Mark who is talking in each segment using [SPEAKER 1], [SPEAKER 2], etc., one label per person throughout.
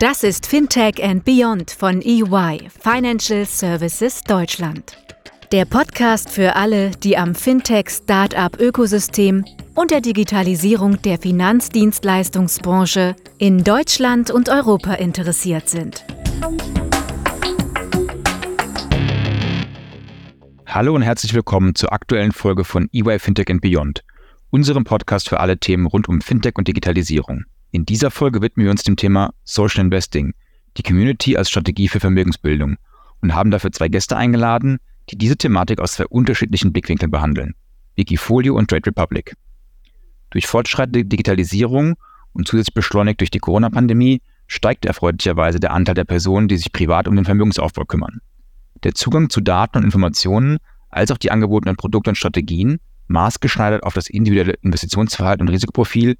[SPEAKER 1] Das ist Fintech and Beyond von EY, Financial Services Deutschland. Der Podcast für alle, die am Fintech-Startup-Ökosystem und der Digitalisierung der Finanzdienstleistungsbranche in Deutschland und Europa interessiert sind.
[SPEAKER 2] Hallo und herzlich willkommen zur aktuellen Folge von EY Fintech and Beyond, unserem Podcast für alle Themen rund um Fintech und Digitalisierung. In dieser Folge widmen wir uns dem Thema Social Investing, die Community als Strategie für Vermögensbildung und haben dafür zwei Gäste eingeladen, die diese Thematik aus zwei unterschiedlichen Blickwinkeln behandeln. Wikifolio und Trade Republic. Durch fortschreitende Digitalisierung und zusätzlich beschleunigt durch die Corona-Pandemie steigt erfreulicherweise der Anteil der Personen, die sich privat um den Vermögensaufbau kümmern. Der Zugang zu Daten und Informationen als auch die angebotenen Produkte und Strategien, maßgeschneidert auf das individuelle Investitionsverhalten und Risikoprofil,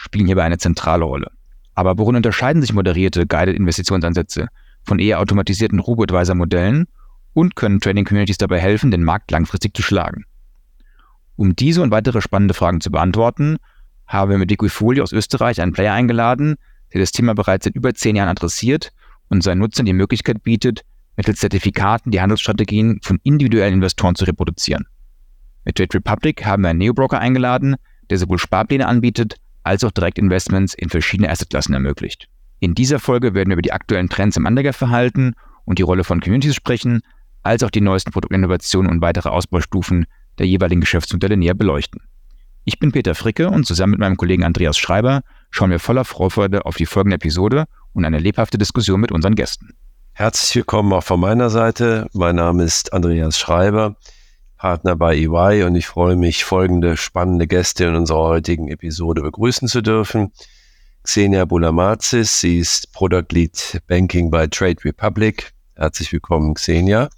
[SPEAKER 2] spielen hierbei eine zentrale Rolle. Aber worin unterscheiden sich moderierte Guided Investitionsansätze von eher automatisierten Robo-Advisor-Modellen und können Trading Communities dabei helfen, den Markt langfristig zu schlagen? Um diese und weitere spannende Fragen zu beantworten, haben wir mit Equifolio aus Österreich einen Player eingeladen, der das Thema bereits seit über zehn Jahren adressiert und seinen Nutzern die Möglichkeit bietet, mittels Zertifikaten die Handelsstrategien von individuellen Investoren zu reproduzieren. Mit Trade Republic haben wir einen Neobroker eingeladen, der sowohl Sparpläne anbietet, als auch Direktinvestments in verschiedene Assetklassen ermöglicht. In dieser Folge werden wir über die aktuellen Trends im Anlegerverhalten und die Rolle von Communities sprechen, als auch die neuesten Produktinnovationen und weitere Ausbaustufen der jeweiligen Geschäftsmodelle näher beleuchten. Ich bin Peter Fricke und zusammen mit meinem Kollegen Andreas Schreiber schauen wir voller Vorfreude auf die folgende Episode und eine lebhafte Diskussion mit unseren Gästen.
[SPEAKER 3] Herzlich willkommen auch von meiner Seite. Mein Name ist Andreas Schreiber. Partner bei EY und ich freue mich, folgende spannende Gäste in unserer heutigen Episode begrüßen zu dürfen. Xenia Bulamazis, sie ist Product Lead Banking bei Trade Republic. Herzlich willkommen, Xenia.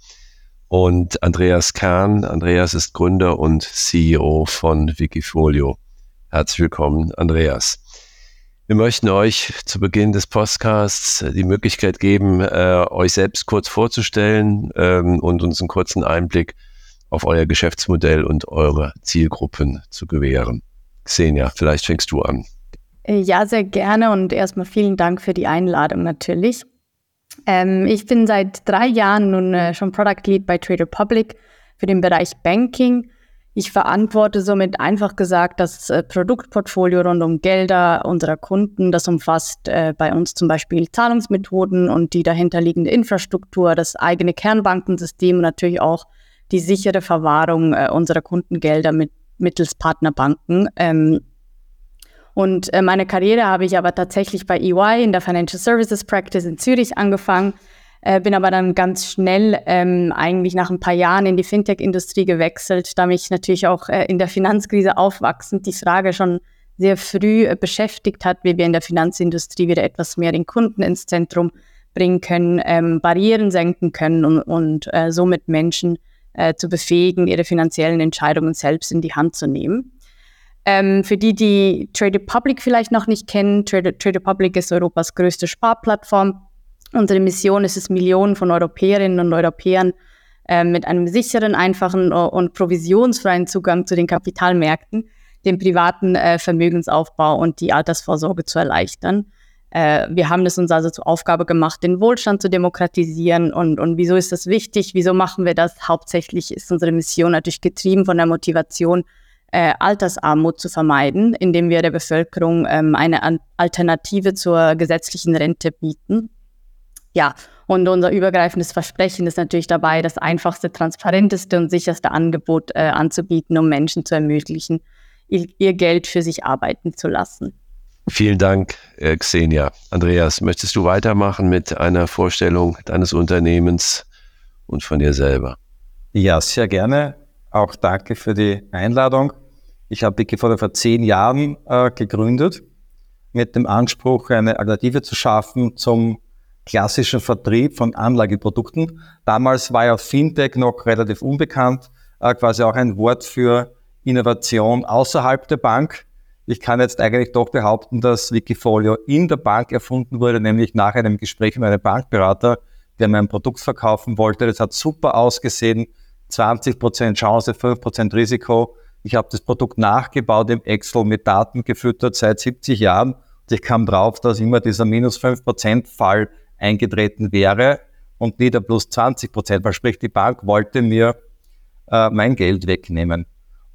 [SPEAKER 3] Und Andreas Kahn. Andreas ist Gründer und CEO von Wikifolio. Herzlich willkommen, Andreas. Wir möchten euch zu Beginn des Podcasts die Möglichkeit geben, äh, euch selbst kurz vorzustellen ähm, und uns einen kurzen Einblick auf euer Geschäftsmodell und eure Zielgruppen zu gewähren. Xenia, vielleicht fängst du an.
[SPEAKER 4] Äh, ja, sehr gerne und erstmal vielen Dank für die Einladung natürlich. Ähm, ich bin seit drei Jahren nun äh, schon Product Lead bei Trade Republic für den Bereich Banking. Ich verantworte somit einfach gesagt das äh, Produktportfolio rund um Gelder unserer Kunden. Das umfasst äh, bei uns zum Beispiel Zahlungsmethoden und die dahinterliegende Infrastruktur, das eigene Kernbankensystem und natürlich auch die sichere Verwahrung äh, unserer Kundengelder mit, mittels Partnerbanken. Ähm, und äh, meine Karriere habe ich aber tatsächlich bei EY in der Financial Services Practice in Zürich angefangen, äh, bin aber dann ganz schnell ähm, eigentlich nach ein paar Jahren in die Fintech-Industrie gewechselt, da mich natürlich auch äh, in der Finanzkrise aufwachsend die Frage schon sehr früh äh, beschäftigt hat, wie wir in der Finanzindustrie wieder etwas mehr den Kunden ins Zentrum bringen können, ähm, Barrieren senken können und, und äh, somit Menschen äh, zu befähigen, ihre finanziellen Entscheidungen selbst in die Hand zu nehmen. Ähm, für die, die Trade Republic vielleicht noch nicht kennen, Trade, Trade Republic ist Europas größte Sparplattform. Unsere Mission ist es, Millionen von Europäerinnen und Europäern äh, mit einem sicheren, einfachen und provisionsfreien Zugang zu den Kapitalmärkten, den privaten äh, Vermögensaufbau und die Altersvorsorge zu erleichtern. Äh, wir haben es uns also zur Aufgabe gemacht, den Wohlstand zu demokratisieren. Und, und wieso ist das wichtig? Wieso machen wir das? Hauptsächlich ist unsere Mission natürlich getrieben von der Motivation, äh, Altersarmut zu vermeiden, indem wir der Bevölkerung ähm, eine Alternative zur gesetzlichen Rente bieten. Ja, und unser übergreifendes Versprechen ist natürlich dabei, das einfachste, transparenteste und sicherste Angebot äh, anzubieten, um Menschen zu ermöglichen, ihr, ihr Geld für sich arbeiten zu lassen.
[SPEAKER 3] Vielen Dank, äh, Xenia. Andreas, möchtest du weitermachen mit einer Vorstellung deines Unternehmens und von dir selber?
[SPEAKER 5] Ja, sehr gerne. Auch danke für die Einladung. Ich habe Wikifolio vor zehn Jahren äh, gegründet mit dem Anspruch, eine Alternative zu schaffen zum klassischen Vertrieb von Anlageprodukten. Damals war ja Fintech noch relativ unbekannt, äh, quasi auch ein Wort für Innovation außerhalb der Bank. Ich kann jetzt eigentlich doch behaupten, dass Wikifolio in der Bank erfunden wurde, nämlich nach einem Gespräch mit einem Bankberater, der mir ein Produkt verkaufen wollte. Das hat super ausgesehen. 20% Chance, 5% Risiko. Ich habe das Produkt nachgebaut im Excel mit Daten gefüttert seit 70 Jahren ich kam drauf, dass immer dieser minus 5% Fall eingetreten wäre und nie der plus 20%, Fall. sprich die Bank wollte mir äh, mein Geld wegnehmen.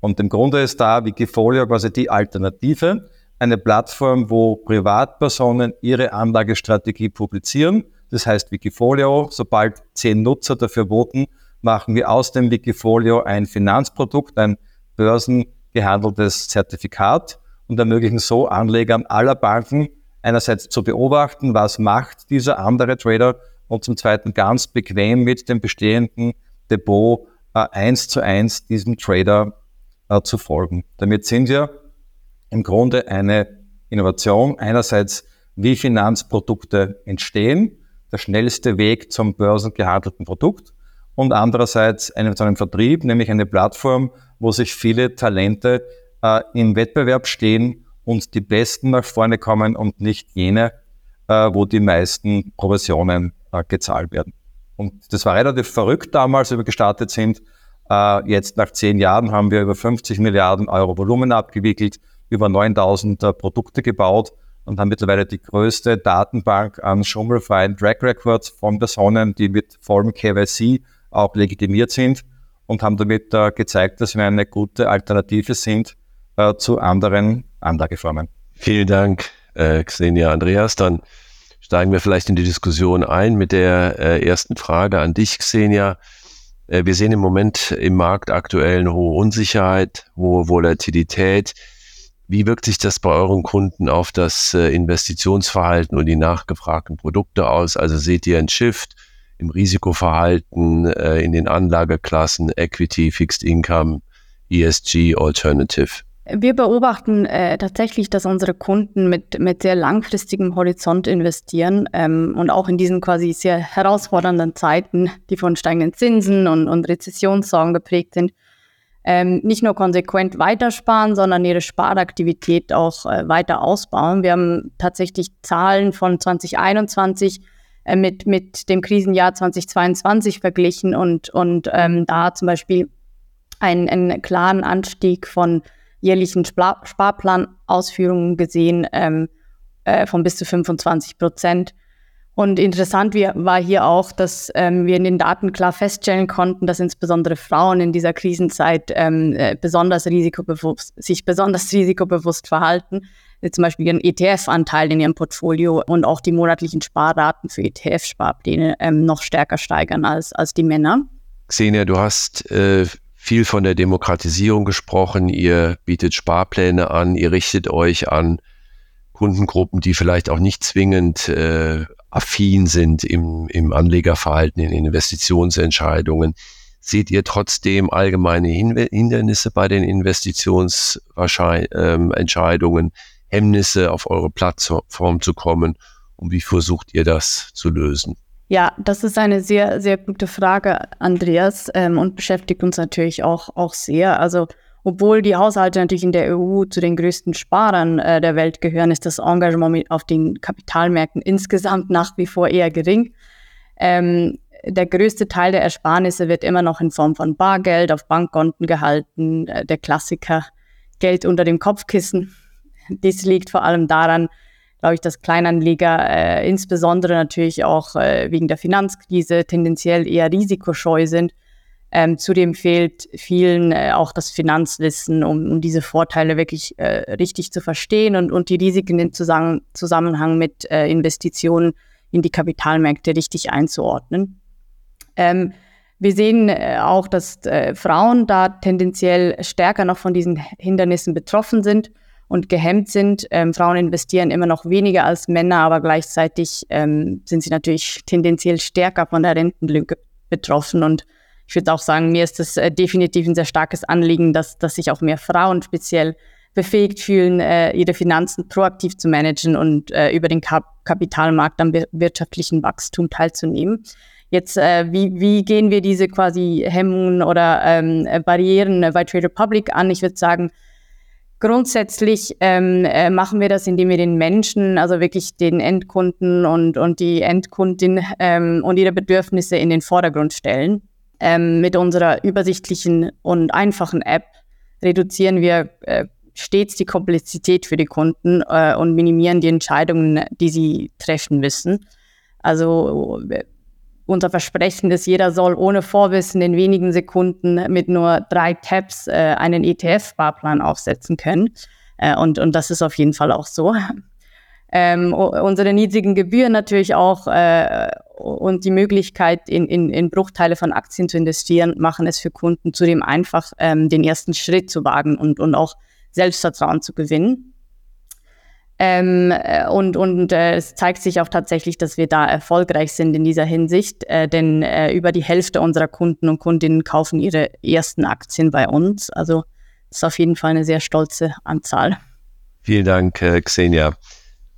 [SPEAKER 5] Und im Grunde ist da Wikifolio quasi die Alternative, eine Plattform, wo Privatpersonen ihre Anlagestrategie publizieren. Das heißt Wikifolio, sobald zehn Nutzer dafür voten, machen wir aus dem Wikifolio ein Finanzprodukt, ein börsengehandeltes Zertifikat und ermöglichen so Anlegern aller Banken einerseits zu beobachten, was macht dieser andere Trader und zum Zweiten ganz bequem mit dem bestehenden Depot äh, eins zu eins diesem Trader äh, zu folgen. Damit sind wir im Grunde eine Innovation. Einerseits, wie Finanzprodukte entstehen, der schnellste Weg zum börsengehandelten Produkt und andererseits einen, so einen Vertrieb, nämlich eine Plattform, wo sich viele Talente äh, im Wettbewerb stehen und die Besten nach vorne kommen und nicht jene, äh, wo die meisten Provisionen äh, gezahlt werden. Und das war relativ verrückt damals, als wir gestartet sind. Äh, jetzt nach zehn Jahren haben wir über 50 Milliarden Euro Volumen abgewickelt, über 9000 äh, Produkte gebaut und haben mittlerweile die größte Datenbank an schummelfreien Track Records von Personen, die mit vollem KYC auch legitimiert sind und haben damit äh, gezeigt, dass wir eine gute Alternative sind zu anderen Anlageformen.
[SPEAKER 3] Vielen Dank, Xenia Andreas. Dann steigen wir vielleicht in die Diskussion ein mit der ersten Frage an dich, Xenia. Äh, wir sehen im Moment im Markt aktuell eine hohe Unsicherheit, hohe Volatilität. Wie wirkt sich das bei euren Kunden auf das äh, Investitionsverhalten und die nachgefragten Produkte aus? Also seht ihr ein Shift im Risikoverhalten, äh, in den Anlageklassen, Equity, Fixed Income, ESG, Alternative?
[SPEAKER 4] Wir beobachten äh, tatsächlich, dass unsere Kunden mit, mit sehr langfristigem Horizont investieren ähm, und auch in diesen quasi sehr herausfordernden Zeiten, die von steigenden Zinsen und, und Rezessionssorgen geprägt sind, ähm, nicht nur konsequent weitersparen, sondern ihre Sparaktivität auch äh, weiter ausbauen. Wir haben tatsächlich Zahlen von 2021 äh, mit, mit dem Krisenjahr 2022 verglichen und, und ähm, da zum Beispiel einen, einen klaren Anstieg von jährlichen Spar Sparplanausführungen gesehen ähm, äh, von bis zu 25 Prozent. Und interessant war hier auch, dass ähm, wir in den Daten klar feststellen konnten, dass insbesondere Frauen in dieser Krisenzeit ähm, äh, besonders risikobewusst, sich besonders risikobewusst verhalten, zum Beispiel ihren ETF-Anteil in ihrem Portfolio und auch die monatlichen Sparraten für ETF-Sparpläne ähm, noch stärker steigern als, als die Männer.
[SPEAKER 3] Xenia, du hast äh, viel von der Demokratisierung gesprochen. Ihr bietet Sparpläne an, ihr richtet euch an Kundengruppen, die vielleicht auch nicht zwingend äh, affin sind im, im Anlegerverhalten, in Investitionsentscheidungen. Seht ihr trotzdem allgemeine Hindernisse bei den Investitionsentscheidungen, ähm, Hemmnisse auf eure Plattform zu kommen? Und wie versucht ihr das zu lösen?
[SPEAKER 4] Ja, das ist eine sehr, sehr gute Frage, Andreas, ähm, und beschäftigt uns natürlich auch, auch sehr. Also obwohl die Haushalte natürlich in der EU zu den größten Sparern äh, der Welt gehören, ist das Engagement auf den Kapitalmärkten insgesamt nach wie vor eher gering. Ähm, der größte Teil der Ersparnisse wird immer noch in Form von Bargeld auf Bankkonten gehalten. Äh, der Klassiker Geld unter dem Kopfkissen. Dies liegt vor allem daran, glaube ich, dass Kleinanleger äh, insbesondere natürlich auch äh, wegen der Finanzkrise tendenziell eher risikoscheu sind ähm, zudem fehlt vielen äh, auch das Finanzwissen, um, um diese Vorteile wirklich äh, richtig zu verstehen und, und die Risiken im Zusammen Zusammenhang mit äh, Investitionen in die Kapitalmärkte richtig einzuordnen. Ähm, wir sehen äh, auch, dass äh, Frauen da tendenziell stärker noch von diesen Hindernissen betroffen sind und gehemmt sind. Ähm, Frauen investieren immer noch weniger als Männer, aber gleichzeitig ähm, sind sie natürlich tendenziell stärker von der Rentenlücke betroffen und ich würde auch sagen, mir ist das äh, definitiv ein sehr starkes Anliegen, dass, dass sich auch mehr Frauen speziell befähigt fühlen, äh, ihre Finanzen proaktiv zu managen und äh, über den Kap Kapitalmarkt am wirtschaftlichen Wachstum teilzunehmen. Jetzt, äh, wie, wie gehen wir diese quasi Hemmungen oder ähm, Barrieren bei Trade Republic an? Ich würde sagen, Grundsätzlich ähm, äh, machen wir das, indem wir den Menschen, also wirklich den Endkunden und, und die Endkundin ähm, und ihre Bedürfnisse in den Vordergrund stellen. Ähm, mit unserer übersichtlichen und einfachen App reduzieren wir äh, stets die Komplexität für die Kunden äh, und minimieren die Entscheidungen, die sie treffen müssen. Also unser Versprechen ist, jeder soll ohne Vorwissen in wenigen Sekunden mit nur drei Tabs äh, einen ETF-Sparplan aufsetzen können. Äh, und, und das ist auf jeden Fall auch so. Ähm, unsere niedrigen Gebühren natürlich auch äh, und die Möglichkeit, in, in, in Bruchteile von Aktien zu investieren, machen es für Kunden zudem einfach, ähm, den ersten Schritt zu wagen und, und auch Selbstvertrauen zu gewinnen. Ähm, äh, und und äh, es zeigt sich auch tatsächlich, dass wir da erfolgreich sind in dieser Hinsicht, äh, denn äh, über die Hälfte unserer Kunden und Kundinnen kaufen ihre ersten Aktien bei uns. Also ist auf jeden Fall eine sehr stolze Anzahl.
[SPEAKER 3] Vielen Dank, äh, Xenia.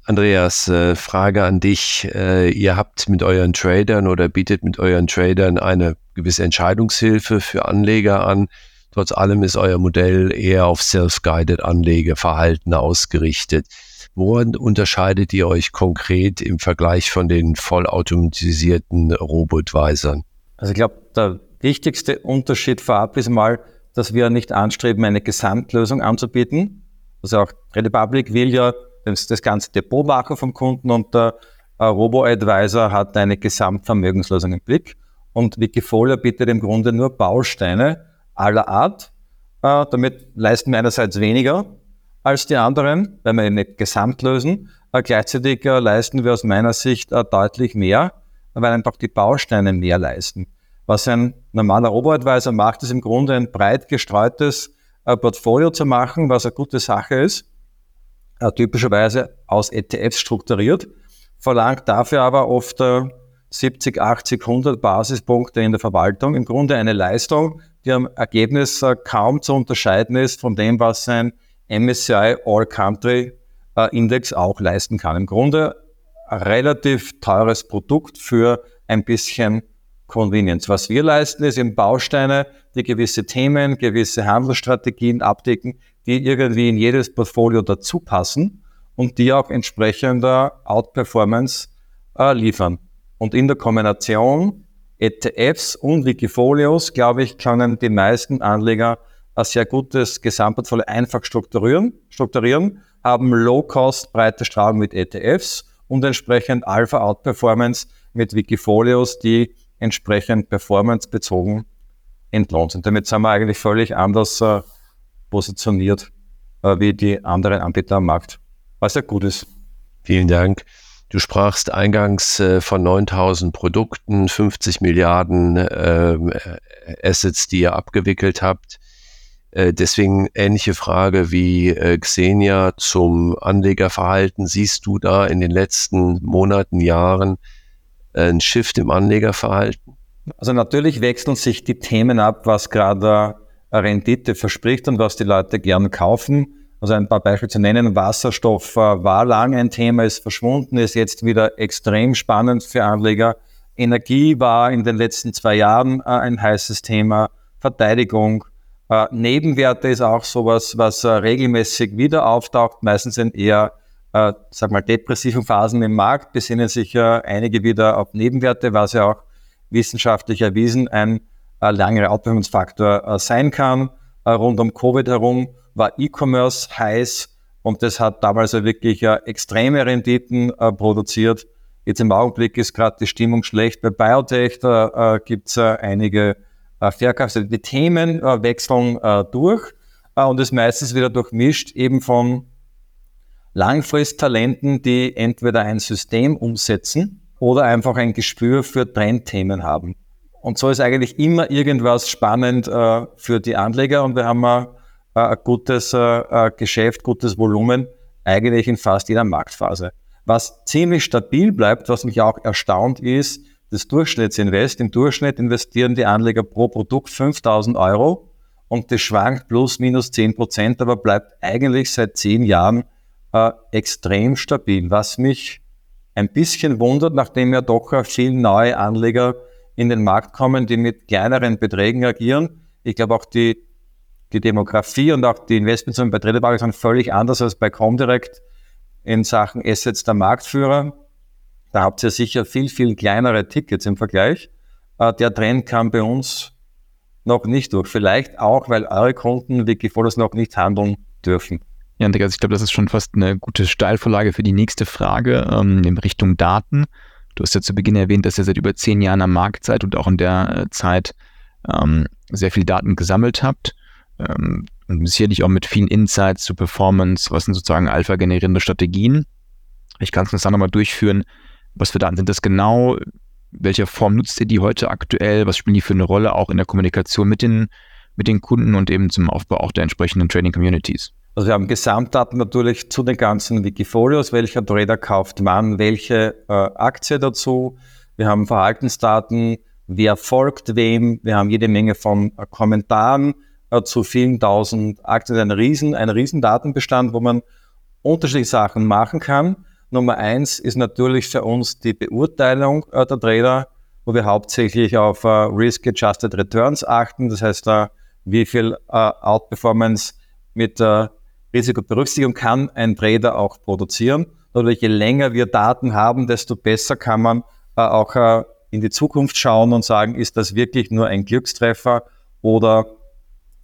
[SPEAKER 3] Andreas, äh, Frage an dich. ihr habt mit euren Tradern oder bietet mit euren Tradern eine gewisse Entscheidungshilfe für Anleger an. Trotz allem ist euer Modell eher auf Self-Guided Anlegeverhalten ausgerichtet. Woran unterscheidet ihr euch konkret im Vergleich von den vollautomatisierten Robo-Advisern?
[SPEAKER 5] Also ich glaube, der wichtigste Unterschied vorab ist mal, dass wir nicht anstreben, eine Gesamtlösung anzubieten. Also auch Republic will ja das, das ganze Depot machen vom Kunden und der äh, Robo-Advisor hat eine Gesamtvermögenslösung im Blick. Und Wikifolio bietet im Grunde nur Bausteine aller Art. Äh, damit leisten wir einerseits weniger als die anderen, weil wir nicht gesamt lösen. Äh, gleichzeitig äh, leisten wir aus meiner Sicht äh, deutlich mehr, weil einfach die Bausteine mehr leisten. Was ein normaler Robo-Advisor macht, ist im Grunde ein breit gestreutes äh, Portfolio zu machen, was eine gute Sache ist, äh, typischerweise aus ETFs strukturiert, verlangt dafür aber oft 70, 80, 100 Basispunkte in der Verwaltung. Im Grunde eine Leistung, die am Ergebnis kaum zu unterscheiden ist von dem, was ein MSCI All Country äh, Index auch leisten kann. Im Grunde relativ teures Produkt für ein bisschen Convenience. Was wir leisten, ist eben Bausteine, die gewisse Themen, gewisse Handelsstrategien abdecken, die irgendwie in jedes Portfolio dazu passen und die auch entsprechender Outperformance äh, liefern. Und in der Kombination ETFs und Wikifolios, glaube ich, können die meisten Anleger ein sehr gutes Gesamtportfolio einfach strukturieren, strukturieren haben Low-Cost breite Strahlung mit ETFs und entsprechend Alpha-Outperformance mit Wikifolios, die entsprechend performancebezogen entlohnt sind. Damit sind wir eigentlich völlig anders äh, positioniert äh, wie die anderen Anbieter am Markt, was ja gut ist.
[SPEAKER 3] Vielen Dank. Du sprachst eingangs äh, von 9000 Produkten, 50 Milliarden ähm, äh, Assets, die ihr abgewickelt habt. Äh, deswegen ähnliche Frage wie äh, Xenia zum Anlegerverhalten. Siehst du da in den letzten Monaten, Jahren äh, ein Shift im Anlegerverhalten?
[SPEAKER 5] Also natürlich wechseln sich die Themen ab, was gerade Rendite verspricht und was die Leute gern kaufen. Also ein paar Beispiele zu nennen. Wasserstoff war lange ein Thema, ist verschwunden, ist jetzt wieder extrem spannend für Anleger. Energie war in den letzten zwei Jahren ein heißes Thema. Verteidigung, äh, Nebenwerte ist auch sowas, was äh, regelmäßig wieder auftaucht. Meistens sind eher, äh, sag mal, depressiven Phasen im Markt, besinnen sich ja einige wieder auf Nebenwerte, was ja auch wissenschaftlich erwiesen ein äh, langerer Outperformance-Faktor äh, sein kann. Äh, rund um Covid herum war E-Commerce heiß und das hat damals ja wirklich äh, extreme Renditen äh, produziert. Jetzt im Augenblick ist gerade die Stimmung schlecht bei Biotech, da äh, gibt es äh, einige äh, Verkaufs-, also Themen äh, wechseln äh, durch äh, und ist meistens wieder durchmischt eben von Langfristtalenten, die entweder ein System umsetzen oder einfach ein Gespür für Trendthemen haben. Und so ist eigentlich immer irgendwas spannend äh, für die Anleger und wir haben äh, ein gutes äh, Geschäft, gutes Volumen eigentlich in fast jeder Marktphase. Was ziemlich stabil bleibt, was mich auch erstaunt ist, das Durchschnittsinvest. Im Durchschnitt investieren die Anleger pro Produkt 5000 Euro und das schwankt plus minus 10 Prozent, aber bleibt eigentlich seit zehn Jahren äh, extrem stabil, was mich ein bisschen wundert, nachdem ja doch viele neue Anleger in den Markt kommen, die mit kleineren Beträgen agieren. Ich glaube auch die, die Demografie und auch die Investments bei Traderbank sind völlig anders als bei Comdirect in Sachen Assets der Marktführer. Da habt ihr sicher viel, viel kleinere Tickets im Vergleich. Äh, der Trend kam bei uns noch nicht durch. Vielleicht auch, weil eure Kunden Wikifolio's noch nicht handeln dürfen.
[SPEAKER 2] Ja, Andreas, ich glaube, das ist schon fast eine gute Steilvorlage für die nächste Frage ähm, in Richtung Daten. Du hast ja zu Beginn erwähnt, dass ihr seit über zehn Jahren am Markt seid und auch in der äh, Zeit ähm, sehr viel Daten gesammelt habt. Ähm, und sicherlich auch mit vielen Insights zu Performance, was sind sozusagen alpha-generierende Strategien. Ich kann es uns dann nochmal durchführen. Was für Daten sind das genau? Welcher Form nutzt ihr die heute aktuell? Was spielen die für eine Rolle auch in der Kommunikation mit den, mit den Kunden und eben zum Aufbau auch der entsprechenden Trading Communities?
[SPEAKER 5] Also wir haben Gesamtdaten natürlich zu den ganzen Wikifolios, welcher Trader kauft wann welche äh, Aktie dazu. Wir haben Verhaltensdaten, wer folgt wem. Wir haben jede Menge von äh, Kommentaren äh, zu vielen tausend Aktien. Ein riesen, ein riesen Datenbestand, wo man unterschiedliche Sachen machen kann. Nummer eins ist natürlich für uns die Beurteilung äh, der Trader, wo wir hauptsächlich auf äh, Risk-Adjusted Returns achten. Das heißt, äh, wie viel äh, Outperformance mit der Risikoberücksichtigung kann ein Trader auch produzieren. Natürlich, je länger wir Daten haben, desto besser kann man äh, auch äh, in die Zukunft schauen und sagen, ist das wirklich nur ein Glückstreffer oder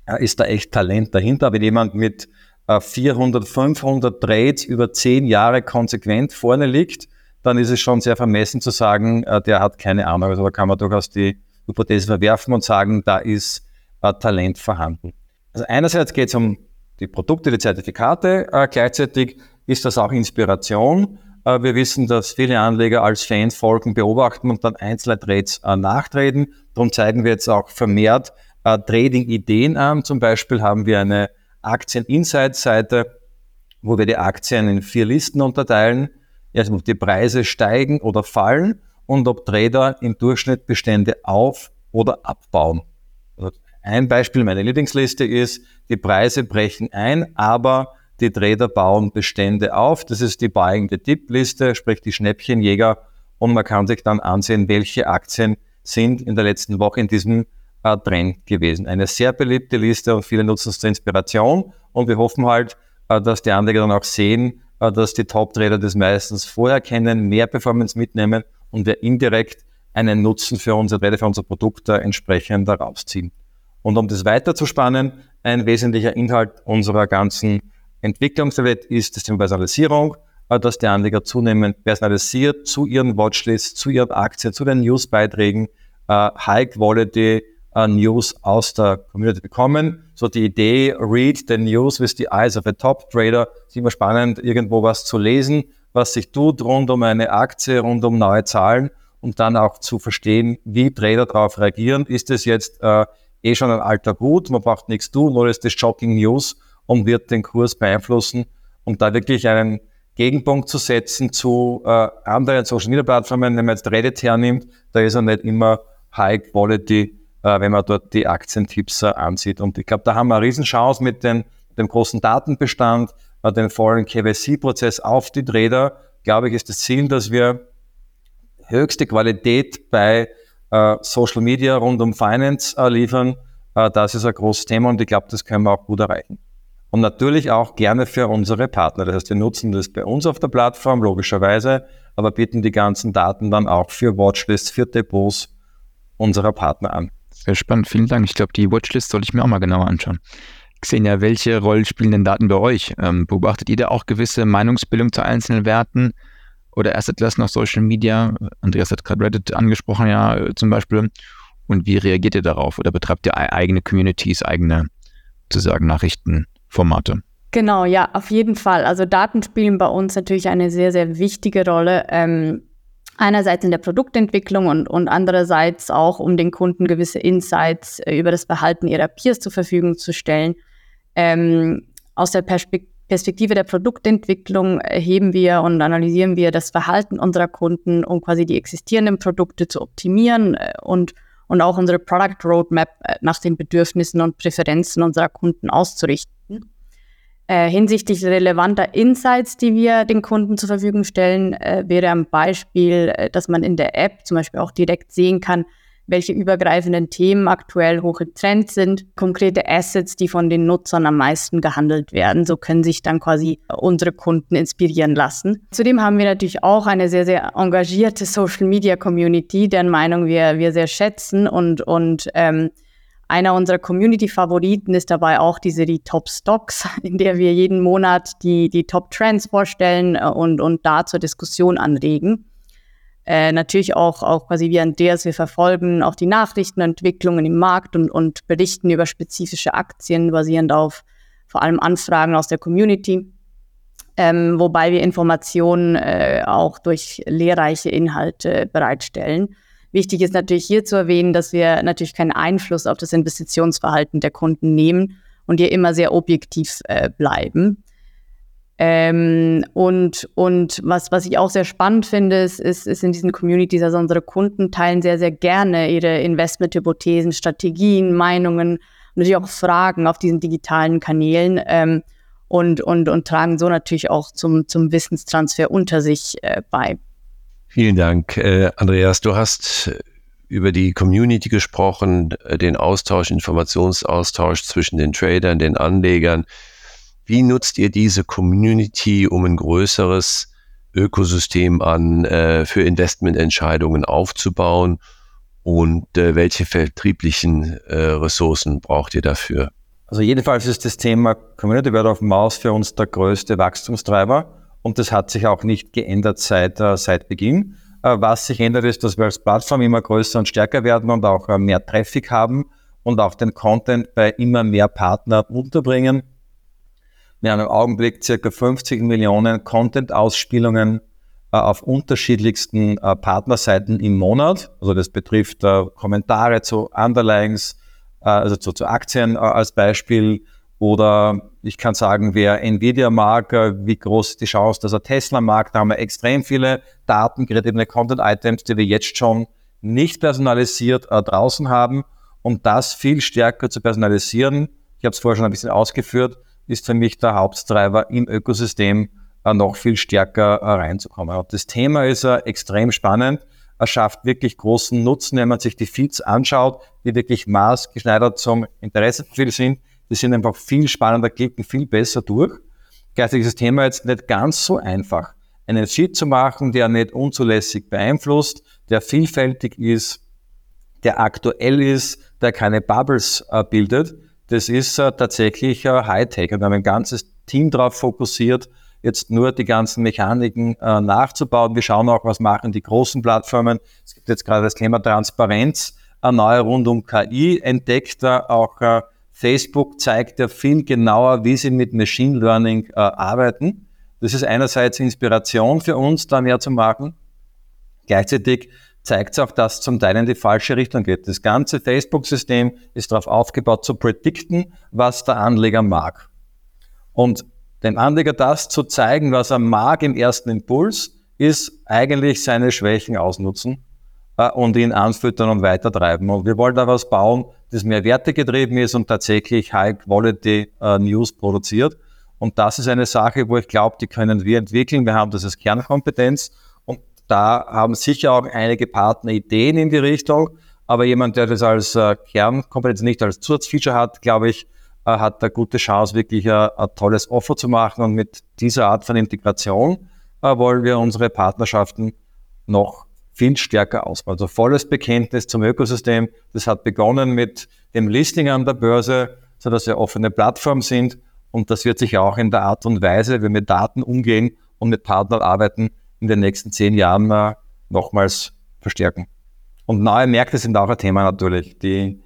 [SPEAKER 5] äh, ist da echt Talent dahinter? Wenn jemand mit 400, äh, 500 Trades über zehn Jahre konsequent vorne liegt, dann ist es schon sehr vermessen zu sagen, äh, der hat keine Ahnung. Also da kann man durchaus die Hypothese verwerfen und sagen, da ist Talent vorhanden. Also einerseits geht es um die Produkte, die Zertifikate. Äh, gleichzeitig ist das auch Inspiration. Äh, wir wissen, dass viele Anleger als Fans folgen, beobachten und dann einzelne Trades äh, nachtreten. Darum zeigen wir jetzt auch vermehrt äh, Trading-Ideen an. Zum Beispiel haben wir eine Aktien-Insight-Seite, wo wir die Aktien in vier Listen unterteilen. Erstmal, ob die Preise steigen oder fallen und ob Trader im Durchschnitt Bestände auf- oder abbauen. Also ein Beispiel, meine Lieblingsliste ist, die Preise brechen ein, aber die Trader bauen Bestände auf. Das ist die Buying the Dip Liste, sprich die Schnäppchenjäger. Und man kann sich dann ansehen, welche Aktien sind in der letzten Woche in diesem äh, Trend gewesen. Eine sehr beliebte Liste und viele nutzen es zur Inspiration. Und wir hoffen halt, äh, dass die Anleger dann auch sehen, äh, dass die Top-Trader das meistens vorher kennen, mehr Performance mitnehmen und wir indirekt einen Nutzen für unsere Trader, für unsere Produkte entsprechend daraus ziehen. Und um das weiterzuspannen, ein wesentlicher Inhalt unserer ganzen Entwicklungswelt ist das Thema Personalisierung, äh, dass die Anleger zunehmend personalisiert zu ihren Watchlists, zu ihren Aktien, zu den Newsbeiträgen äh, High-Quality äh, News aus der Community bekommen. So die Idee, read the news with the eyes of a top trader, ist immer spannend, irgendwo was zu lesen, was sich tut rund um eine Aktie, rund um neue Zahlen und dann auch zu verstehen, wie Trader darauf reagieren. Ist es jetzt äh, eh schon ein alter Gut, man braucht nichts tun, nur ist das Shocking News und wird den Kurs beeinflussen, um da wirklich einen Gegenpunkt zu setzen zu äh, anderen Social Media Plattformen, wenn man jetzt Reddit hernimmt, da ist er nicht immer High Quality, wenn man dort die Aktientipps äh, ansieht. Und ich glaube, da haben wir eine Riesenchance mit den, dem großen Datenbestand, äh, den vollen KYC-Prozess auf die Trader. Glaube ich, ist das Ziel, dass wir höchste Qualität bei äh, Social Media rund um Finance äh, liefern. Äh, das ist ein großes Thema und ich glaube, das können wir auch gut erreichen. Und natürlich auch gerne für unsere Partner. Das heißt, wir nutzen das bei uns auf der Plattform, logischerweise, aber bieten die ganzen Daten dann auch für Watchlists, für Depots unserer Partner an.
[SPEAKER 2] Sehr spannend, vielen Dank. Ich glaube, die Watchlist soll ich mir auch mal genauer anschauen. Xenia, welche Rolle spielen denn Daten bei euch? Ähm, beobachtet ihr da auch gewisse Meinungsbildung zu einzelnen Werten? oder Asset Class nach Social Media? Andreas hat gerade Reddit angesprochen, ja, äh, zum Beispiel. Und wie reagiert ihr darauf? Oder betreibt ihr eigene Communities, eigene, sozusagen, Nachrichtenformate?
[SPEAKER 4] Genau, ja, auf jeden Fall. Also Daten spielen bei uns natürlich eine sehr, sehr wichtige Rolle. Ähm, einerseits in der Produktentwicklung und, und andererseits auch, um den Kunden gewisse Insights äh, über das Verhalten ihrer Peers zur Verfügung zu stellen. Ähm, aus der Perspektive Perspektive der Produktentwicklung erheben wir und analysieren wir das Verhalten unserer Kunden, um quasi die existierenden Produkte zu optimieren äh, und, und auch unsere Product Roadmap äh, nach den Bedürfnissen und Präferenzen unserer Kunden auszurichten. Äh, hinsichtlich relevanter Insights, die wir den Kunden zur Verfügung stellen, äh, wäre ein Beispiel, äh, dass man in der App zum Beispiel auch direkt sehen kann, welche übergreifenden Themen aktuell hoch im Trend sind, konkrete Assets, die von den Nutzern am meisten gehandelt werden. So können sich dann quasi unsere Kunden inspirieren lassen. Zudem haben wir natürlich auch eine sehr, sehr engagierte Social Media Community, deren Meinung wir, wir sehr schätzen und, und ähm, Einer unserer Community-Favoriten ist dabei auch die Serie Top Stocks, in der wir jeden Monat die, die Top Trends vorstellen äh, und, und da zur Diskussion anregen. Äh, natürlich auch, auch quasi wie DS, wir verfolgen auch die Nachrichtenentwicklungen im Markt und, und berichten über spezifische Aktien basierend auf vor allem Anfragen aus der Community. Ähm, wobei wir Informationen äh, auch durch lehrreiche Inhalte bereitstellen. Wichtig ist natürlich hier zu erwähnen, dass wir natürlich keinen Einfluss auf das Investitionsverhalten der Kunden nehmen und hier immer sehr objektiv äh, bleiben. Ähm, und, und was, was ich auch sehr spannend finde, ist, ist, ist in diesen Communities, also unsere Kunden teilen sehr, sehr gerne ihre Investmenthypothesen, Strategien, Meinungen und natürlich auch Fragen auf diesen digitalen Kanälen ähm, und, und, und tragen so natürlich auch zum, zum Wissenstransfer unter sich äh, bei.
[SPEAKER 3] Vielen Dank, äh, Andreas. Du hast über die Community gesprochen, äh, den Austausch, Informationsaustausch zwischen den Tradern, den Anlegern. Wie nutzt ihr diese Community, um ein größeres Ökosystem an äh, für Investmententscheidungen aufzubauen? Und äh, welche vertrieblichen äh, Ressourcen braucht ihr dafür?
[SPEAKER 5] Also jedenfalls ist das Thema Community Word of Mouse für uns der größte Wachstumstreiber. Und das hat sich auch nicht geändert seit, äh, seit Beginn. Äh, was sich ändert, ist, dass wir als Plattform immer größer und stärker werden und auch äh, mehr Traffic haben und auch den Content bei immer mehr Partnern unterbringen. Wir haben im Augenblick circa 50 Millionen Content-Ausspielungen auf unterschiedlichsten Partnerseiten im Monat. Also das betrifft Kommentare zu Underlyings, also zu, zu Aktien als Beispiel, oder ich kann sagen, wer Nvidia mag, äh, wie groß ist die Chance, dass er Tesla mag. Da haben wir extrem viele datengetriebene Content-Items, die wir jetzt schon nicht personalisiert äh, draußen haben. Um das viel stärker zu personalisieren, ich habe es vorher schon ein bisschen ausgeführt, ist für mich der Haupttreiber im Ökosystem äh, noch viel stärker äh, reinzukommen. Und das Thema ist äh, extrem spannend. Er schafft wirklich großen Nutzen, wenn man sich die Feeds anschaut, die wirklich maßgeschneidert zum Interessenprofil sind die sind einfach viel spannender, klicken viel besser durch. Gleichzeitig ist das Thema jetzt nicht ganz so einfach. Einen Sheet zu machen, der nicht unzulässig beeinflusst, der vielfältig ist, der aktuell ist, der keine Bubbles äh, bildet, das ist äh, tatsächlich äh, Hightech. Und wir haben ein ganzes Team darauf fokussiert, jetzt nur die ganzen Mechaniken äh, nachzubauen. Wir schauen auch, was machen die großen Plattformen. Es gibt jetzt gerade das Thema Transparenz, äh, neu rund um KI entdeckt, äh, auch äh, Facebook zeigt ja viel genauer, wie sie mit Machine Learning äh, arbeiten. Das ist einerseits Inspiration für uns, da mehr zu machen. Gleichzeitig zeigt es auch, dass es zum Teil in die falsche Richtung geht. Das ganze Facebook-System ist darauf aufgebaut, zu predikten, was der Anleger mag. Und dem Anleger das zu zeigen, was er mag im ersten Impuls, ist eigentlich seine Schwächen ausnutzen äh, und ihn anfüttern und weitertreiben. Und wir wollen da was bauen, das mehr Werte getrieben ist und tatsächlich High-Quality äh, News produziert. Und das ist eine Sache, wo ich glaube, die können wir entwickeln. Wir haben das als Kernkompetenz und da haben sicher auch einige Partner Ideen in die Richtung. Aber jemand, der das als äh, Kernkompetenz nicht als Zusatzfeature hat, glaube ich, äh, hat da gute Chance, wirklich ein, ein, tolles Offer zu machen. Und mit dieser Art von Integration wollen wir unsere Partnerschaften noch viel stärker ausbauen. Also volles Bekenntnis zum Ökosystem. Das hat begonnen mit dem Listing an der Börse, so dass wir offene Plattform sind. Und das wird sich auch in der Art und Weise, wie wir mit Daten umgehen und mit Partnern arbeiten, in den nächsten zehn Jahren äh, nochmals verstärken. Und neue Märkte sind auch ein Thema natürlich. Die,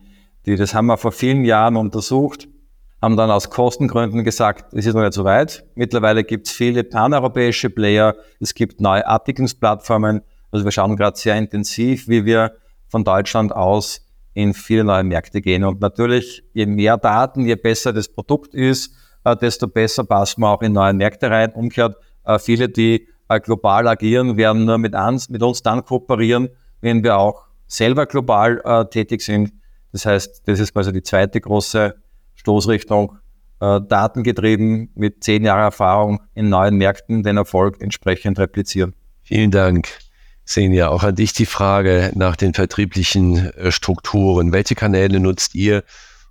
[SPEAKER 5] die, das haben wir vor vielen Jahren untersucht, haben dann aus Kostengründen gesagt, es ist noch nicht so weit. Mittlerweile gibt es viele paneuropäische Player, es gibt neue Abwicklungsplattformen, also wir schauen gerade sehr intensiv, wie wir von Deutschland aus in viele neue Märkte gehen. Und natürlich, je mehr Daten, je besser das Produkt ist, äh, desto besser passen wir auch in neue Märkte rein. Umgekehrt, äh, viele, die äh, global agieren, werden nur mit uns, mit uns dann kooperieren, wenn wir auch selber global tätig sind. Das heißt, das ist quasi die zweite große Stoßrichtung. datengetrieben mit zehn Jahren Erfahrung in neuen Märkten den Erfolg entsprechend replizieren.
[SPEAKER 3] Vielen Dank. Senja, auch an dich die Frage nach den vertrieblichen äh, Strukturen. Welche Kanäle nutzt ihr,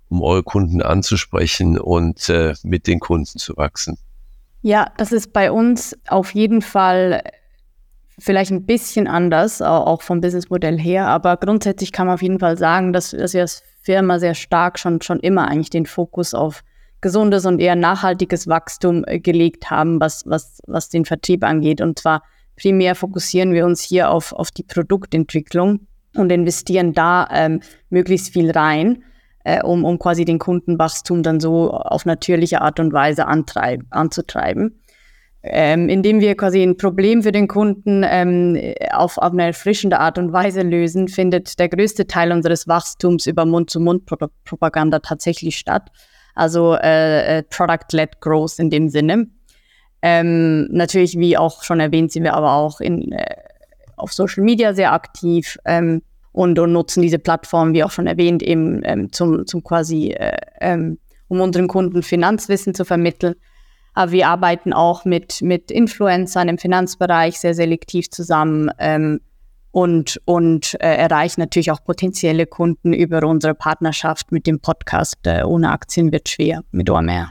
[SPEAKER 3] um eure Kunden anzusprechen und äh, mit den Kunden zu wachsen?
[SPEAKER 4] Ja, das ist bei uns auf jeden Fall vielleicht ein bisschen anders, auch vom Businessmodell her, aber grundsätzlich kann man auf jeden Fall sagen, dass, dass wir es Firma sehr stark schon, schon immer eigentlich den Fokus auf gesundes und eher nachhaltiges Wachstum äh, gelegt haben, was, was, was den Vertrieb angeht. Und zwar primär fokussieren wir uns hier auf, auf die Produktentwicklung und investieren da ähm, möglichst viel rein, äh, um, um quasi den Kundenwachstum dann so auf natürliche Art und Weise antreib, anzutreiben. Ähm, indem wir quasi ein Problem für den Kunden ähm, auf, auf eine erfrischende Art und Weise lösen, findet der größte Teil unseres Wachstums über Mund-zu-Mund-Propaganda tatsächlich statt. Also äh, äh, Product-led Growth in dem Sinne. Ähm, natürlich, wie auch schon erwähnt, sind wir aber auch in, äh, auf Social Media sehr aktiv ähm, und, und, nutzen diese Plattform, wie auch schon erwähnt, eben ähm, zum, zum quasi, äh, ähm, um unseren Kunden Finanzwissen zu vermitteln. Aber wir arbeiten auch mit, mit Influencern im Finanzbereich sehr selektiv zusammen ähm, und, und äh, erreichen natürlich auch potenzielle Kunden über unsere Partnerschaft mit dem Podcast. Äh, ohne Aktien wird schwer mit OMR.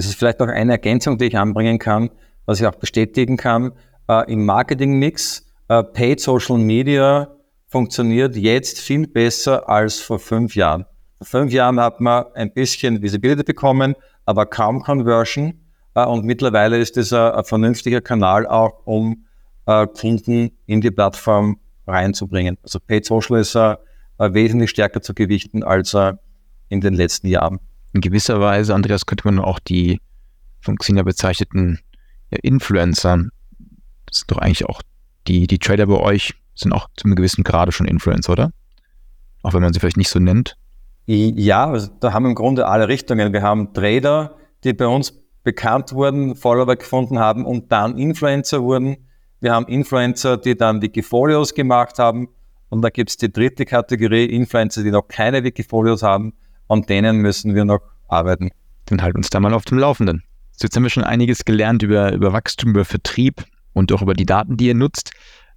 [SPEAKER 5] Das ist vielleicht noch eine Ergänzung, die ich anbringen kann, was ich auch bestätigen kann. Äh, Im Marketing-Mix, äh, Paid Social Media funktioniert jetzt viel besser als vor fünf Jahren. Vor fünf Jahren hat man ein bisschen Visibility bekommen, aber kaum Conversion. Äh, und mittlerweile ist das ein, ein vernünftiger Kanal auch, um äh, Kunden in die Plattform reinzubringen. Also Paid Social ist äh, wesentlich stärker zu gewichten als in den letzten Jahren
[SPEAKER 2] in gewisser Weise, Andreas, könnte man auch die von Xenia bezeichneten Influencer, das sind doch eigentlich auch die, die Trader bei euch, sind auch zu einem gewissen Grade schon Influencer, oder? Auch wenn man sie vielleicht nicht so nennt.
[SPEAKER 5] Ja, also da haben im Grunde alle Richtungen. Wir haben Trader, die bei uns bekannt wurden, Follower gefunden haben und dann Influencer wurden. Wir haben Influencer, die dann Wikifolios gemacht haben. Und da gibt es die dritte Kategorie, Influencer, die noch keine Wikifolios haben an denen müssen wir noch arbeiten.
[SPEAKER 2] Dann halten uns da mal auf dem Laufenden. So, jetzt haben wir schon einiges gelernt über, über Wachstum, über Vertrieb und auch über die Daten, die ihr nutzt.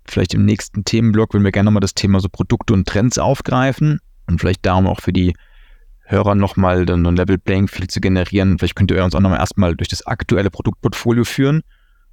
[SPEAKER 2] Vielleicht im nächsten Themenblock würden wir gerne nochmal das Thema so Produkte und Trends aufgreifen und vielleicht darum auch für die Hörer nochmal dann ein Level Playing Field zu generieren. Vielleicht könnt ihr uns auch nochmal erstmal durch das aktuelle Produktportfolio führen,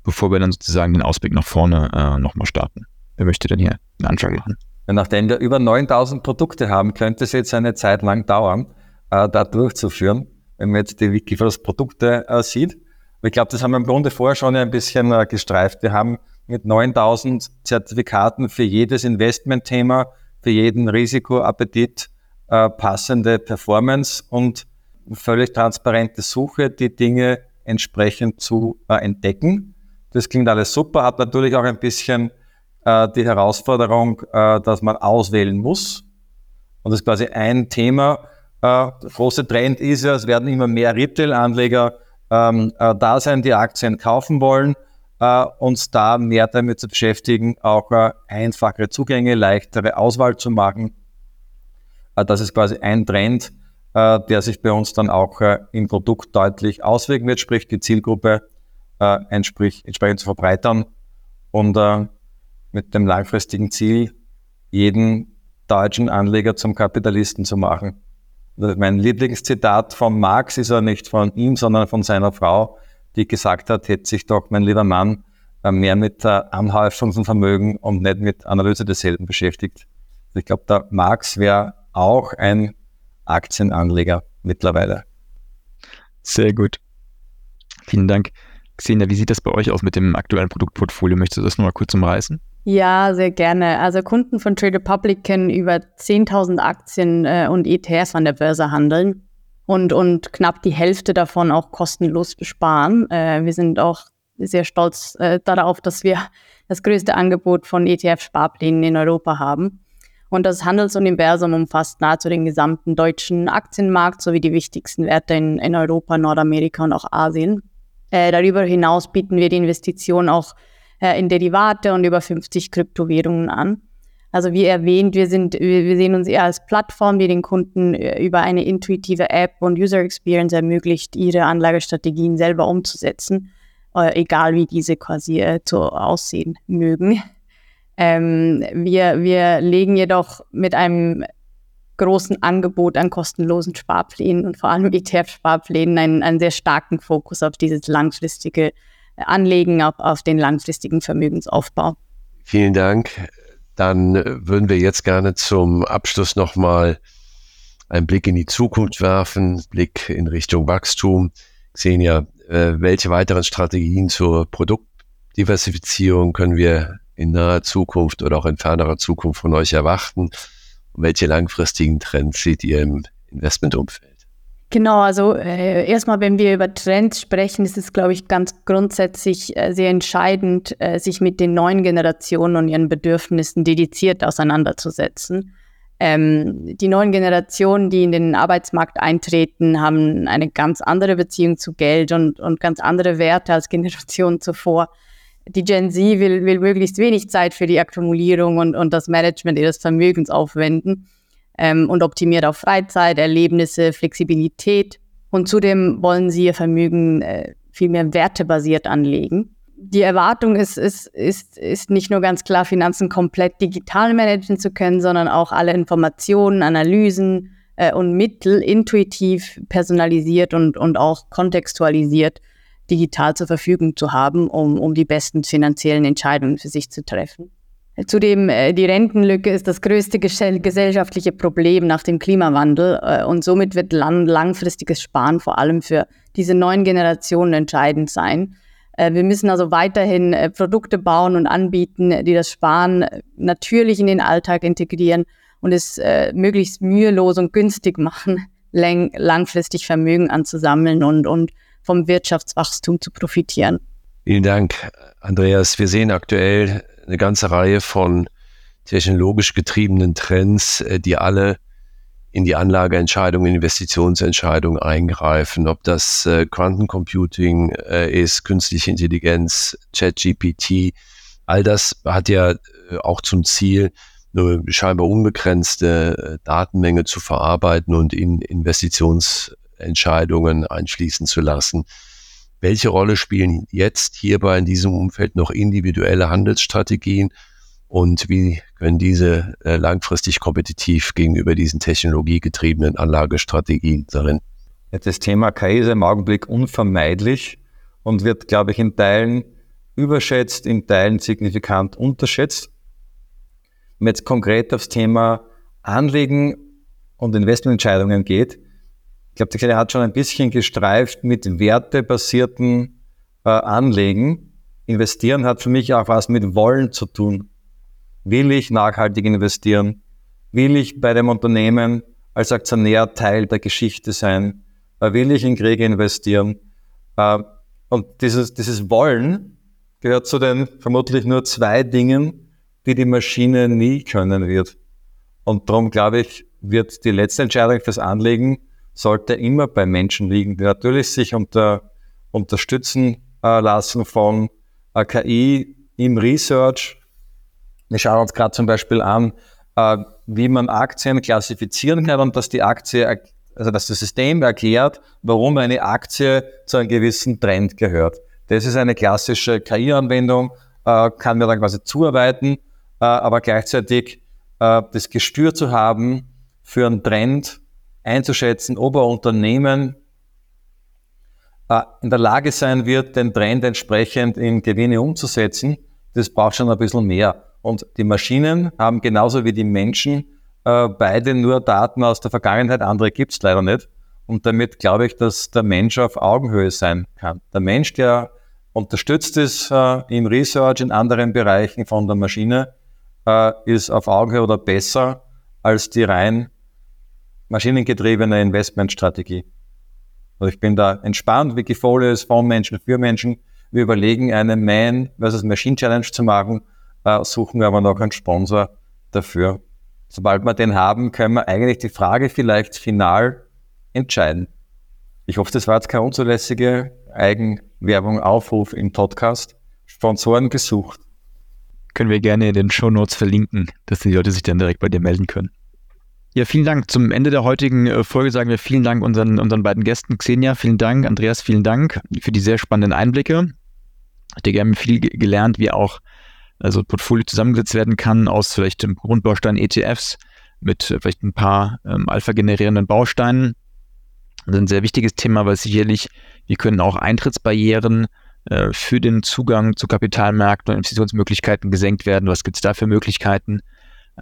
[SPEAKER 2] bevor wir dann sozusagen den Ausblick nach vorne äh, nochmal starten. Wer möchte denn hier einen Anfang machen?
[SPEAKER 5] Nachdem wir über 9000 Produkte haben, könnte es jetzt eine Zeit lang dauern äh, da durchzuführen, wenn man jetzt die Wikifolds Produkte äh, sieht. ich glaube, das haben wir im Grunde vorher schon ein bisschen äh, gestreift. Wir haben mit 9000 Zertifikaten für jedes Investmentthema, für jeden Risikoappetit äh, passende Performance und völlig transparente Suche, die Dinge entsprechend zu äh, entdecken. Das klingt alles super, hat natürlich auch ein bisschen äh, die Herausforderung, äh, dass man auswählen muss. Und das ist quasi ein Thema, der große Trend ist ja, es werden immer mehr Retail-Anleger ähm, äh, da sein, die Aktien kaufen wollen, äh, uns da mehr damit zu beschäftigen, auch äh, einfachere Zugänge, leichtere Auswahl zu machen. Äh, das ist quasi ein Trend, äh, der sich bei uns dann auch äh, im Produkt deutlich auswirken wird, sprich die Zielgruppe äh, entsprich, entsprechend zu verbreitern und äh, mit dem langfristigen Ziel, jeden deutschen Anleger zum Kapitalisten zu machen. Mein Lieblingszitat von Marx ist ja nicht von ihm, sondern von seiner Frau, die gesagt hat, hätte sich doch mein lieber Mann äh, mehr mit der Anhäufung von Vermögen und nicht mit Analyse desselben beschäftigt. Ich glaube, der Marx wäre auch ein Aktienanleger mittlerweile.
[SPEAKER 2] Sehr gut. Vielen Dank. Xenia, wie sieht das bei euch aus mit dem aktuellen Produktportfolio? Möchtest du das nochmal kurz umreißen?
[SPEAKER 4] Ja, sehr gerne. Also Kunden von Trade Republic können über 10.000 Aktien äh, und ETFs an der Börse handeln und, und knapp die Hälfte davon auch kostenlos besparen. Äh, wir sind auch sehr stolz äh, darauf, dass wir das größte Angebot von ETF-Sparplänen in Europa haben. Und das Handelsuniversum umfasst nahezu den gesamten deutschen Aktienmarkt sowie die wichtigsten Werte in, in Europa, Nordamerika und auch Asien. Äh, darüber hinaus bieten wir die Investitionen auch äh, in Derivate und über 50 Kryptowährungen an. Also wie erwähnt, wir, sind, wir, sehen uns eher als Plattform, die den Kunden äh, über eine intuitive App und User Experience ermöglicht, ihre Anlagestrategien selber umzusetzen, äh, egal wie diese quasi äh, zu aussehen mögen. Ähm, wir, wir legen jedoch mit einem großen Angebot an kostenlosen Sparplänen und vor allem ETF-Sparplänen einen, einen sehr starken Fokus auf dieses langfristige anlegen auf, auf den langfristigen Vermögensaufbau.
[SPEAKER 3] Vielen Dank. Dann würden wir jetzt gerne zum Abschluss nochmal einen Blick in die Zukunft werfen, Blick in Richtung Wachstum. Sehen ja, äh, welche weiteren Strategien zur Produktdiversifizierung können wir in naher Zukunft oder auch in fernerer Zukunft von euch erwarten? Und welche langfristigen Trends seht ihr im Investmentumfeld?
[SPEAKER 4] Genau, also äh, erstmal, wenn wir über Trends sprechen, ist es, glaube ich, ganz grundsätzlich äh, sehr entscheidend, äh, sich mit den neuen Generationen und ihren Bedürfnissen dediziert auseinanderzusetzen. Ähm, die neuen Generationen, die in den Arbeitsmarkt eintreten, haben eine ganz andere Beziehung zu Geld und, und ganz andere Werte als Generationen zuvor. Die Gen Z will, will möglichst wenig Zeit für die Akkumulierung und, und das Management ihres Vermögens aufwenden ähm, und optimiert auf Freizeit, Erlebnisse, Flexibilität. Und zudem wollen sie ihr Vermögen äh, viel mehr wertebasiert anlegen. Die Erwartung ist, ist, ist, ist nicht nur ganz klar, Finanzen komplett digital managen zu können, sondern auch alle Informationen, Analysen äh, und Mittel intuitiv, personalisiert und, und auch kontextualisiert digital zur Verfügung zu haben, um, um die besten finanziellen Entscheidungen für sich zu treffen. Zudem, äh, die Rentenlücke ist das größte gesellschaftliche Problem nach dem Klimawandel äh, und somit wird lang langfristiges Sparen vor allem für diese neuen Generationen entscheidend sein. Äh, wir müssen also weiterhin äh, Produkte bauen und anbieten, die das Sparen natürlich in den Alltag integrieren und es möglichst mühelos und günstig machen, lang langfristig Vermögen anzusammeln und, und vom Wirtschaftswachstum zu profitieren.
[SPEAKER 3] Vielen Dank, Andreas. Wir sehen aktuell eine ganze Reihe von technologisch getriebenen Trends, äh, die alle in die Anlageentscheidungen, Investitionsentscheidungen eingreifen, ob das äh, Quantencomputing äh, ist, künstliche Intelligenz, ChatGPT, all das hat ja auch zum Ziel, eine scheinbar unbegrenzte Datenmenge zu verarbeiten und in Investitionsentscheidungen einschließen zu lassen. Welche Rolle spielen jetzt hierbei in diesem Umfeld noch individuelle Handelsstrategien und wie können diese äh, langfristig kompetitiv gegenüber diesen technologiegetriebenen Anlagestrategien darin?
[SPEAKER 5] Das Thema KI ist im Augenblick unvermeidlich und wird, glaube ich, in Teilen überschätzt, in Teilen signifikant unterschätzt. Wenn es jetzt konkret aufs Thema Anlegen und Investmententscheidungen geht, ich glaube, der Kleine hat schon ein bisschen gestreift mit wertebasierten äh, Anlegen. Investieren hat für mich auch was mit Wollen zu tun. Will ich nachhaltig investieren? Will ich bei dem Unternehmen als Aktionär Teil der Geschichte sein? Äh, will ich in Kriege investieren? Äh, und dieses, dieses Wollen gehört zu den vermutlich nur zwei Dingen, die die Maschine nie können wird. Und darum glaube ich, wird die letzte Entscheidung fürs Anlegen sollte immer bei Menschen liegen, die natürlich sich unter, unterstützen äh, lassen von äh, KI im Research. Wir schauen uns gerade zum Beispiel an, äh, wie man Aktien klassifizieren kann und dass die Aktie, also dass das System erklärt, warum eine Aktie zu einem gewissen Trend gehört. Das ist eine klassische KI-Anwendung, äh, kann mir dann quasi zuarbeiten, äh, aber gleichzeitig äh, das Gestür zu haben für einen Trend, einzuschätzen, ob ein Unternehmen äh, in der Lage sein wird, den Trend entsprechend in Gewinne umzusetzen. Das braucht schon ein bisschen mehr. Und die Maschinen haben genauso wie die Menschen äh, beide nur Daten aus der Vergangenheit, andere gibt es leider nicht. Und damit glaube ich, dass der Mensch auf Augenhöhe sein kann. Der Mensch, der unterstützt ist äh, im Research in anderen Bereichen von der Maschine, äh, ist auf Augenhöhe oder besser als die rein maschinengetriebene Investmentstrategie. Also ich bin da entspannt, Wikifolio ist von Menschen für Menschen. Wir überlegen, eine Man versus Machine Challenge zu machen, äh, suchen aber noch einen Sponsor dafür. Sobald wir den haben, können wir eigentlich die Frage vielleicht final entscheiden. Ich hoffe, das war jetzt keine unzulässige Eigenwerbung, Aufruf im Podcast. Sponsoren gesucht.
[SPEAKER 2] Können wir gerne in den Show Notes verlinken, dass die Leute sich dann direkt bei dir melden können. Ja, vielen Dank. Zum Ende der heutigen äh, Folge sagen wir vielen Dank unseren, unseren beiden Gästen. Xenia, vielen Dank. Andreas, vielen Dank für die sehr spannenden Einblicke. Hat ihr gerne viel gelernt, wie auch also Portfolio zusammengesetzt werden kann aus vielleicht dem Grundbaustein ETFs mit äh, vielleicht ein paar ähm, alpha-generierenden Bausteinen. Das ist ein sehr wichtiges Thema, weil sicherlich, wir können auch Eintrittsbarrieren äh, für den Zugang zu Kapitalmärkten und Investitionsmöglichkeiten gesenkt werden. Was gibt es da für Möglichkeiten?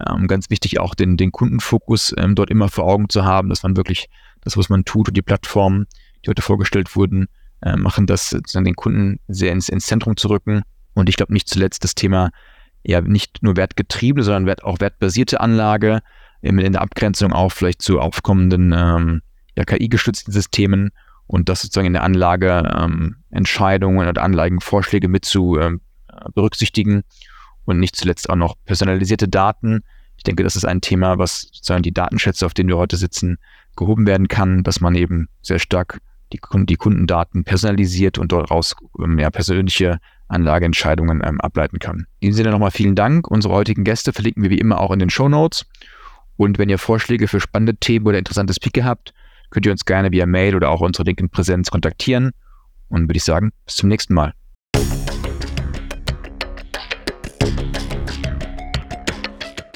[SPEAKER 2] Ähm, ganz wichtig auch den, den Kundenfokus ähm, dort immer vor Augen zu haben, dass man wirklich das, was man tut und die Plattformen, die heute vorgestellt wurden, äh, machen das sozusagen den Kunden sehr ins, ins Zentrum zu rücken. Und ich glaube nicht zuletzt das Thema ja nicht nur wertgetriebene, sondern wert, auch wertbasierte Anlage in der Abgrenzung auch vielleicht zu aufkommenden ähm, ja, KI-gestützten Systemen und das sozusagen in der Anlage ähm, Entscheidungen oder Anlagenvorschläge mit zu ähm, berücksichtigen und nicht zuletzt auch noch personalisierte Daten. Ich denke, das ist ein Thema, was sozusagen die Datenschätze, auf denen wir heute sitzen, gehoben werden kann, dass man eben sehr stark die, die Kundendaten personalisiert und daraus mehr ähm, persönliche Anlageentscheidungen ähm, ableiten kann. In diesem Sinne nochmal vielen Dank. Unsere heutigen Gäste verlinken wir wie immer auch in den Show Notes. Und wenn ihr Vorschläge für spannende Themen oder interessantes Picke habt, könnt ihr uns gerne via Mail oder auch unsere LinkedIn-Präsenz kontaktieren. Und würde ich sagen, bis zum nächsten Mal.